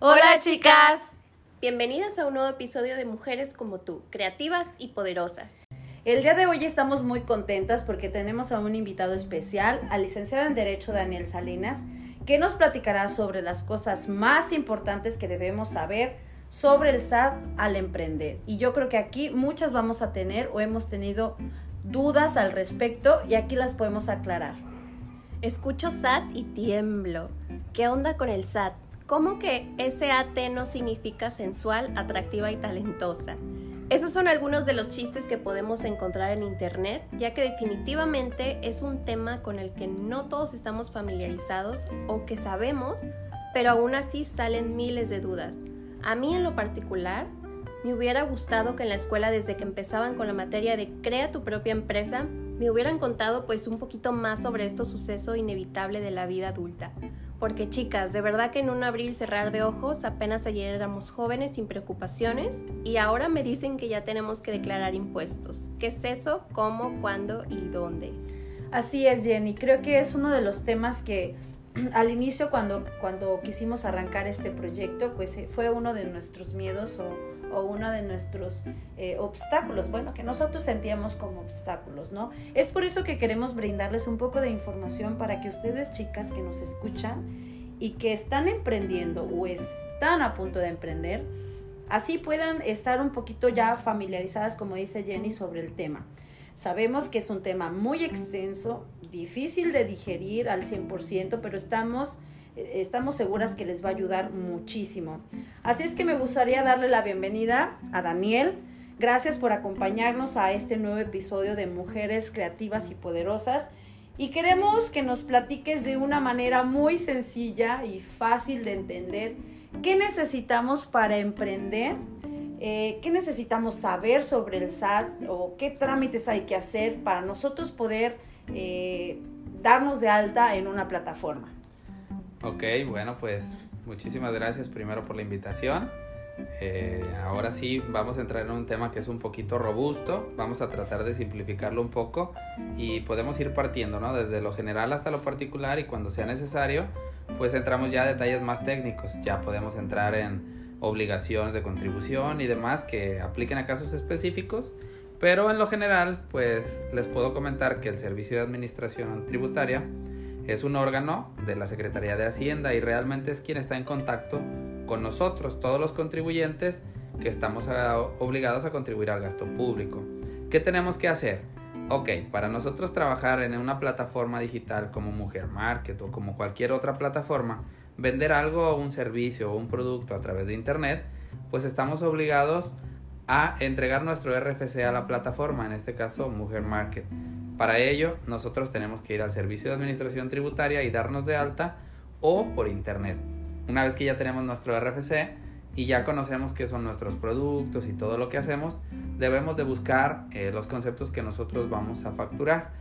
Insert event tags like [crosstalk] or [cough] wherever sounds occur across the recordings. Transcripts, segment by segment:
Hola chicas. Bienvenidas a un nuevo episodio de Mujeres como tú, creativas y poderosas. El día de hoy estamos muy contentas porque tenemos a un invitado especial, al licenciado en Derecho Daniel Salinas, que nos platicará sobre las cosas más importantes que debemos saber sobre el SAT al emprender. Y yo creo que aquí muchas vamos a tener o hemos tenido dudas al respecto y aquí las podemos aclarar. Escucho SAT y tiemblo. ¿Qué onda con el SAT? ¿Cómo que SAT no significa sensual, atractiva y talentosa? Esos son algunos de los chistes que podemos encontrar en Internet, ya que definitivamente es un tema con el que no todos estamos familiarizados o que sabemos, pero aún así salen miles de dudas. A mí en lo particular, me hubiera gustado que en la escuela desde que empezaban con la materia de crea tu propia empresa, me hubieran contado pues un poquito más sobre este suceso inevitable de la vida adulta. Porque chicas, de verdad que en un abrir y cerrar de ojos apenas ayer éramos jóvenes sin preocupaciones y ahora me dicen que ya tenemos que declarar impuestos. ¿Qué es eso? ¿Cómo? ¿Cuándo? ¿Y dónde? Así es, Jenny. Creo que es uno de los temas que [clears throat] al inicio cuando, cuando quisimos arrancar este proyecto, pues eh, fue uno de nuestros miedos o o uno de nuestros eh, obstáculos, bueno, que nosotros sentíamos como obstáculos, ¿no? Es por eso que queremos brindarles un poco de información para que ustedes, chicas que nos escuchan y que están emprendiendo o están a punto de emprender, así puedan estar un poquito ya familiarizadas, como dice Jenny, sobre el tema. Sabemos que es un tema muy extenso, difícil de digerir al 100%, pero estamos estamos seguras que les va a ayudar muchísimo. Así es que me gustaría darle la bienvenida a Daniel. Gracias por acompañarnos a este nuevo episodio de Mujeres Creativas y Poderosas. Y queremos que nos platiques de una manera muy sencilla y fácil de entender qué necesitamos para emprender, eh, qué necesitamos saber sobre el SAT o qué trámites hay que hacer para nosotros poder eh, darnos de alta en una plataforma. Ok, bueno, pues muchísimas gracias primero por la invitación. Eh, ahora sí vamos a entrar en un tema que es un poquito robusto, vamos a tratar de simplificarlo un poco y podemos ir partiendo, ¿no? Desde lo general hasta lo particular y cuando sea necesario, pues entramos ya a detalles más técnicos, ya podemos entrar en obligaciones de contribución y demás que apliquen a casos específicos, pero en lo general, pues les puedo comentar que el Servicio de Administración Tributaria es un órgano de la Secretaría de Hacienda y realmente es quien está en contacto con nosotros, todos los contribuyentes que estamos obligados a contribuir al gasto público. ¿Qué tenemos que hacer? Ok, para nosotros trabajar en una plataforma digital como Mujer Market o como cualquier otra plataforma, vender algo un servicio o un producto a través de Internet, pues estamos obligados a entregar nuestro RFC a la plataforma, en este caso Mujer Market. Para ello, nosotros tenemos que ir al Servicio de Administración Tributaria y darnos de alta o por internet. Una vez que ya tenemos nuestro RFC y ya conocemos qué son nuestros productos y todo lo que hacemos, debemos de buscar eh, los conceptos que nosotros vamos a facturar.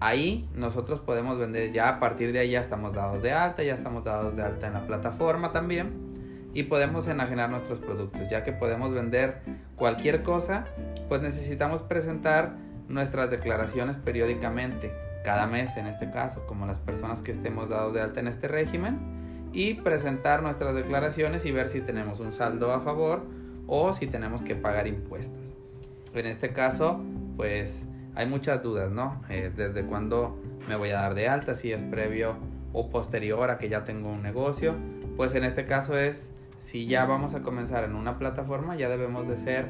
Ahí nosotros podemos vender ya a partir de ahí ya estamos dados de alta, ya estamos dados de alta en la plataforma también y podemos enajenar nuestros productos. Ya que podemos vender cualquier cosa, pues necesitamos presentar nuestras declaraciones periódicamente, cada mes en este caso, como las personas que estemos dados de alta en este régimen, y presentar nuestras declaraciones y ver si tenemos un saldo a favor o si tenemos que pagar impuestos. En este caso, pues hay muchas dudas, ¿no? Eh, desde cuándo me voy a dar de alta, si es previo o posterior a que ya tengo un negocio. Pues en este caso es, si ya vamos a comenzar en una plataforma, ya debemos de ser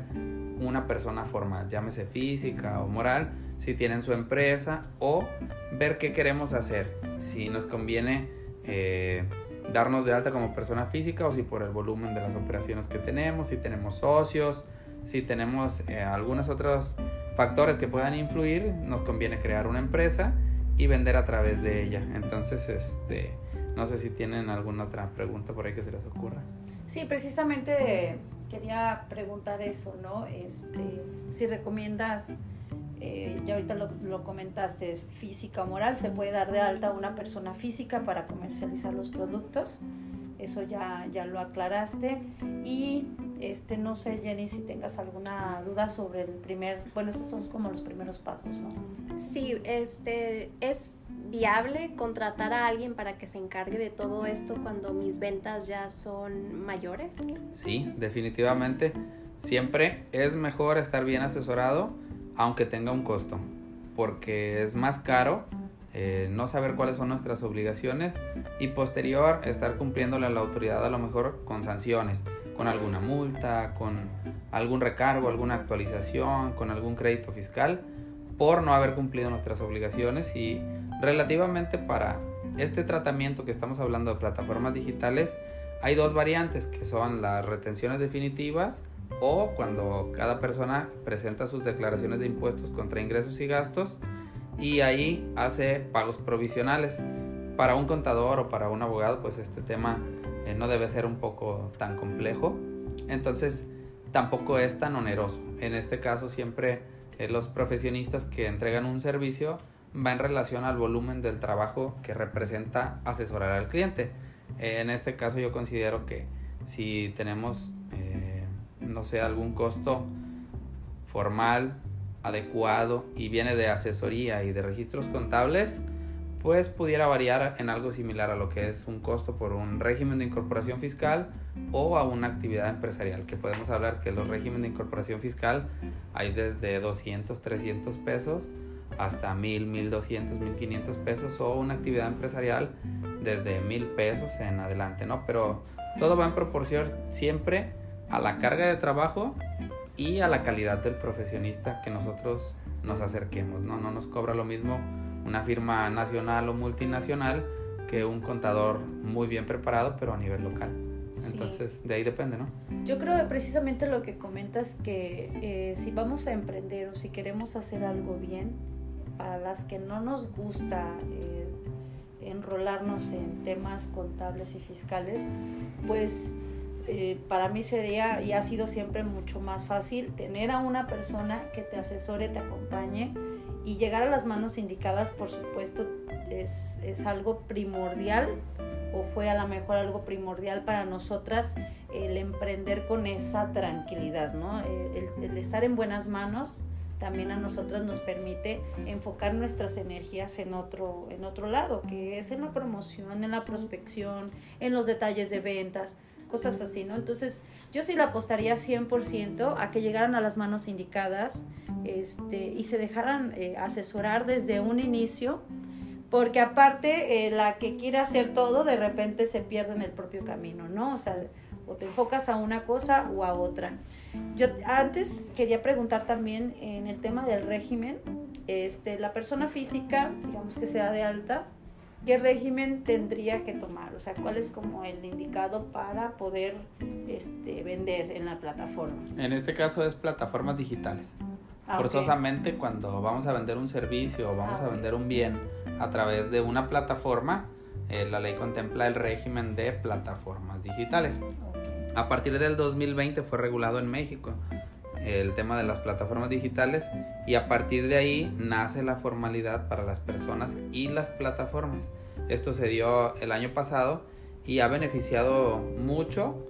una persona formal, llámese física o moral, si tienen su empresa o ver qué queremos hacer, si nos conviene eh, darnos de alta como persona física o si por el volumen de las operaciones que tenemos, si tenemos socios, si tenemos eh, algunos otros factores que puedan influir, nos conviene crear una empresa y vender a través de ella. Entonces, este, no sé si tienen alguna otra pregunta por ahí que se les ocurra. Sí, precisamente quería preguntar eso, ¿no? Este, si recomiendas, eh, ya ahorita lo, comentaste, física o moral, se puede dar de alta a una persona física para comercializar los productos. Eso ya, ya lo aclaraste. Y este, no sé, Jenny, si tengas alguna duda sobre el primer, bueno, estos son como los primeros pasos, ¿no? Sí, este, es viable contratar a alguien para que se encargue de todo esto cuando mis ventas ya son mayores? Sí, definitivamente. Siempre es mejor estar bien asesorado aunque tenga un costo, porque es más caro eh, no saber cuáles son nuestras obligaciones y posterior estar cumpliéndole a la autoridad a lo mejor con sanciones, con alguna multa, con algún recargo, alguna actualización, con algún crédito fiscal por no haber cumplido nuestras obligaciones y relativamente para este tratamiento que estamos hablando de plataformas digitales hay dos variantes que son las retenciones definitivas o cuando cada persona presenta sus declaraciones de impuestos contra ingresos y gastos y ahí hace pagos provisionales. Para un contador o para un abogado, pues este tema eh, no debe ser un poco tan complejo. Entonces, tampoco es tan oneroso. En este caso, siempre eh, los profesionistas que entregan un servicio va en relación al volumen del trabajo que representa asesorar al cliente. Eh, en este caso, yo considero que si tenemos, no sé, algún costo formal adecuado y viene de asesoría y de registros contables, pues pudiera variar en algo similar a lo que es un costo por un régimen de incorporación fiscal o a una actividad empresarial, que podemos hablar que los regímenes de incorporación fiscal hay desde 200, 300 pesos hasta 1000, 1200, 1500 pesos o una actividad empresarial desde 1000 pesos en adelante, ¿no? Pero todo va en proporción siempre a la carga de trabajo y a la calidad del profesionista que nosotros nos acerquemos, ¿no? No nos cobra lo mismo una firma nacional o multinacional que un contador muy bien preparado, pero a nivel local. Entonces, de ahí depende, ¿no? Yo creo que precisamente lo que comentas que eh, si vamos a emprender o si queremos hacer algo bien, para las que no nos gusta eh, enrolarnos en temas contables y fiscales, pues eh, para mí sería y ha sido siempre mucho más fácil tener a una persona que te asesore, te acompañe y llegar a las manos indicadas, por supuesto, es, es algo primordial o fue a lo mejor algo primordial para nosotras el emprender con esa tranquilidad, ¿no? El, estar en buenas manos también a nosotras nos permite enfocar nuestras energías en otro, en otro lado, que es en la promoción, en la prospección, en los detalles de ventas cosas así, ¿no? Entonces, yo sí la apostaría 100% a que llegaran a las manos indicadas este, y se dejaran eh, asesorar desde un inicio, porque aparte eh, la que quiere hacer todo de repente se pierde en el propio camino, ¿no? O sea, o te enfocas a una cosa o a otra. Yo antes quería preguntar también en el tema del régimen, este, la persona física, digamos que sea de alta, ¿qué régimen tendría que tomar? O sea, ¿cuál es como el indicado para poder este, vender en la plataforma? En este caso es plataformas digitales. Ah, Forzosamente cuando vamos a vender un servicio o vamos ah, a vender un bien a través de una plataforma, eh, la ley contempla el régimen de plataformas digitales. A partir del 2020 fue regulado en México el tema de las plataformas digitales y a partir de ahí nace la formalidad para las personas y las plataformas. Esto se dio el año pasado y ha beneficiado mucho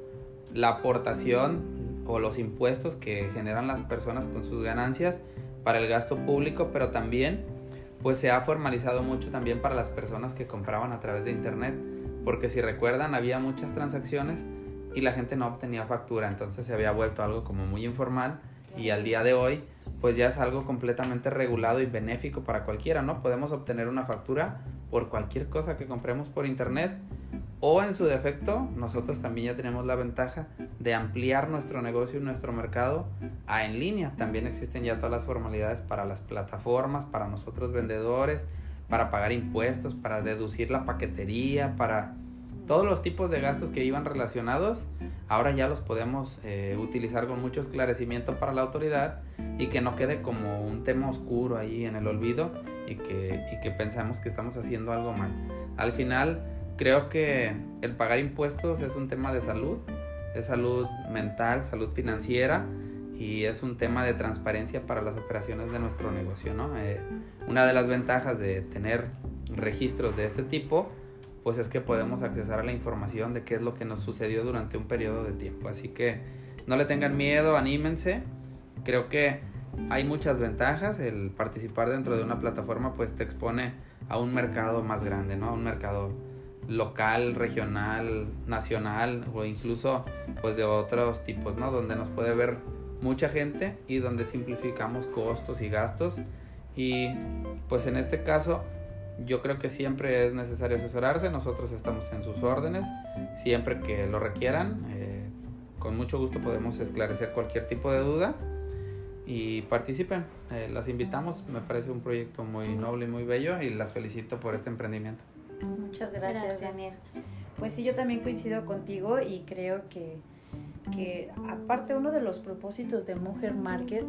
la aportación o los impuestos que generan las personas con sus ganancias para el gasto público, pero también pues se ha formalizado mucho también para las personas que compraban a través de internet, porque si recuerdan había muchas transacciones y la gente no obtenía factura, entonces se había vuelto algo como muy informal y al día de hoy pues ya es algo completamente regulado y benéfico para cualquiera, ¿no? Podemos obtener una factura por cualquier cosa que compremos por internet o en su defecto nosotros también ya tenemos la ventaja de ampliar nuestro negocio y nuestro mercado a en línea. También existen ya todas las formalidades para las plataformas, para nosotros vendedores, para pagar impuestos, para deducir la paquetería, para todos los tipos de gastos que iban relacionados, ahora ya los podemos eh, utilizar con mucho esclarecimiento para la autoridad y que no quede como un tema oscuro ahí en el olvido y que, y que pensamos que estamos haciendo algo mal. Al final, creo que el pagar impuestos es un tema de salud, es salud mental, salud financiera y es un tema de transparencia para las operaciones de nuestro negocio. ¿no? Eh, una de las ventajas de tener registros de este tipo pues es que podemos accesar a la información de qué es lo que nos sucedió durante un periodo de tiempo. Así que no le tengan miedo, anímense. Creo que hay muchas ventajas. El participar dentro de una plataforma pues te expone a un mercado más grande, ¿no? A un mercado local, regional, nacional o incluso pues de otros tipos, ¿no? Donde nos puede ver mucha gente y donde simplificamos costos y gastos y pues en este caso yo creo que siempre es necesario asesorarse, nosotros estamos en sus órdenes, siempre que lo requieran, eh, con mucho gusto podemos esclarecer cualquier tipo de duda y participen. Eh, las invitamos, me parece un proyecto muy noble y muy bello y las felicito por este emprendimiento. Muchas gracias, Daniel. Pues sí, yo también coincido contigo y creo que, que aparte uno de los propósitos de Mujer Market,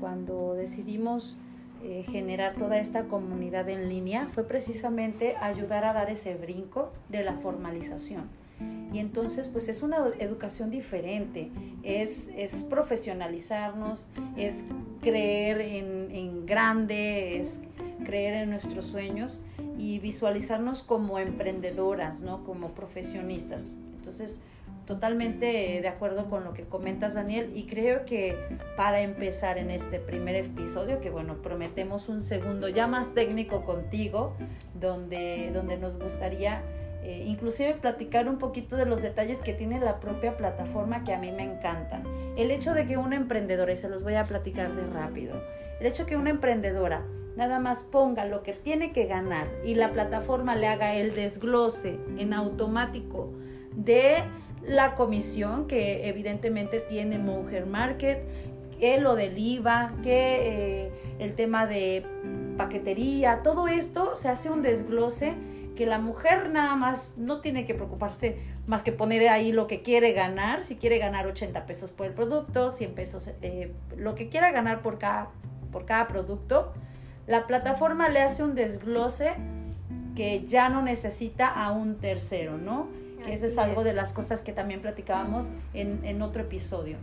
cuando decidimos eh, generar toda esta comunidad en línea, fue precisamente ayudar a dar ese brinco de la formalización. Y entonces, pues es una educación diferente, es, es profesionalizarnos, es creer en, en grande, es creer en nuestros sueños y visualizarnos como emprendedoras, ¿no? Como profesionistas. Entonces, totalmente de acuerdo con lo que comentas, Daniel, y creo que para empezar en este primer episodio, que bueno, prometemos un segundo ya más técnico contigo, donde, donde nos gustaría eh, inclusive platicar un poquito de los detalles que tiene la propia plataforma que a mí me encantan. El hecho de que una emprendedora, y se los voy a platicar de rápido, el hecho de que una emprendedora nada más ponga lo que tiene que ganar y la plataforma le haga el desglose en automático de la comisión que evidentemente tiene Mujer Market, que lo del IVA, que eh, el tema de paquetería, todo esto se hace un desglose que la mujer nada más no tiene que preocuparse más que poner ahí lo que quiere ganar, si quiere ganar 80 pesos por el producto, 100 pesos, eh, lo que quiera ganar por cada, por cada producto, la plataforma le hace un desglose que ya no necesita a un tercero, ¿no? Eso es algo de las cosas que también platicábamos en, en otro episodio.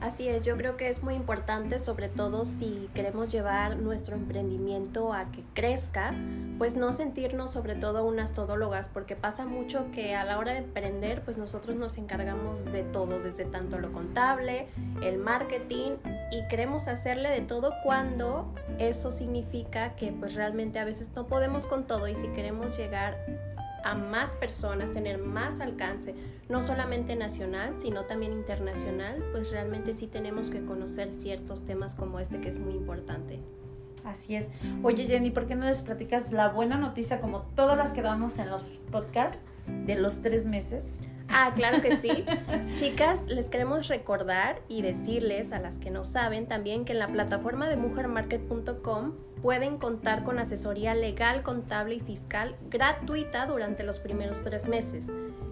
Así es, yo creo que es muy importante, sobre todo si queremos llevar nuestro emprendimiento a que crezca, pues no sentirnos sobre todo unas todólogas, porque pasa mucho que a la hora de emprender, pues nosotros nos encargamos de todo, desde tanto lo contable, el marketing, y queremos hacerle de todo cuando eso significa que pues realmente a veces no podemos con todo y si queremos llegar a más personas, tener más alcance, no solamente nacional, sino también internacional, pues realmente sí tenemos que conocer ciertos temas como este que es muy importante. Así es. Oye Jenny, ¿por qué no les platicas la buena noticia como todas las que damos en los podcasts de los tres meses? Ah, claro que sí. Chicas, les queremos recordar y decirles a las que no saben también que en la plataforma de mujermarket.com pueden contar con asesoría legal, contable y fiscal gratuita durante los primeros tres meses.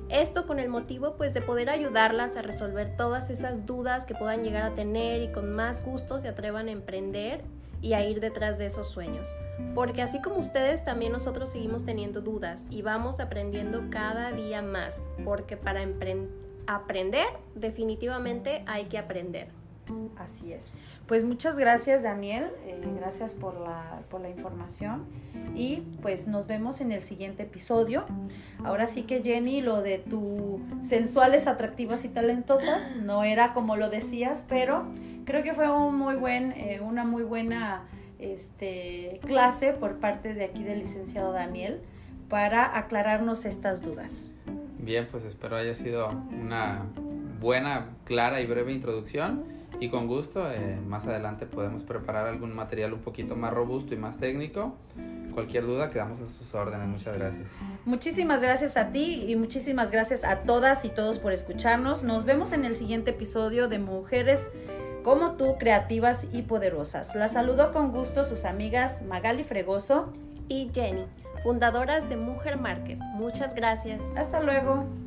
Esto con el motivo pues de poder ayudarlas a resolver todas esas dudas que puedan llegar a tener y con más gusto se atrevan a emprender y a ir detrás de esos sueños. Porque así como ustedes, también nosotros seguimos teniendo dudas y vamos aprendiendo cada día más. Porque para aprender, definitivamente hay que aprender. Así es. Pues muchas gracias Daniel, eh, gracias por la, por la información y pues nos vemos en el siguiente episodio. Ahora sí que Jenny, lo de tu sensuales, atractivas y talentosas no era como lo decías, pero creo que fue un muy buen, eh, una muy buena este, clase por parte de aquí del licenciado Daniel para aclararnos estas dudas. Bien, pues espero haya sido una buena, clara y breve introducción y con gusto eh, más adelante podemos preparar algún material un poquito más robusto y más técnico. Cualquier duda quedamos a sus órdenes. Muchas gracias. Muchísimas gracias a ti y muchísimas gracias a todas y todos por escucharnos. Nos vemos en el siguiente episodio de Mujeres como tú, creativas y poderosas. La saludo con gusto sus amigas Magali Fregoso y Jenny, fundadoras de Mujer Market. Muchas gracias. Hasta luego.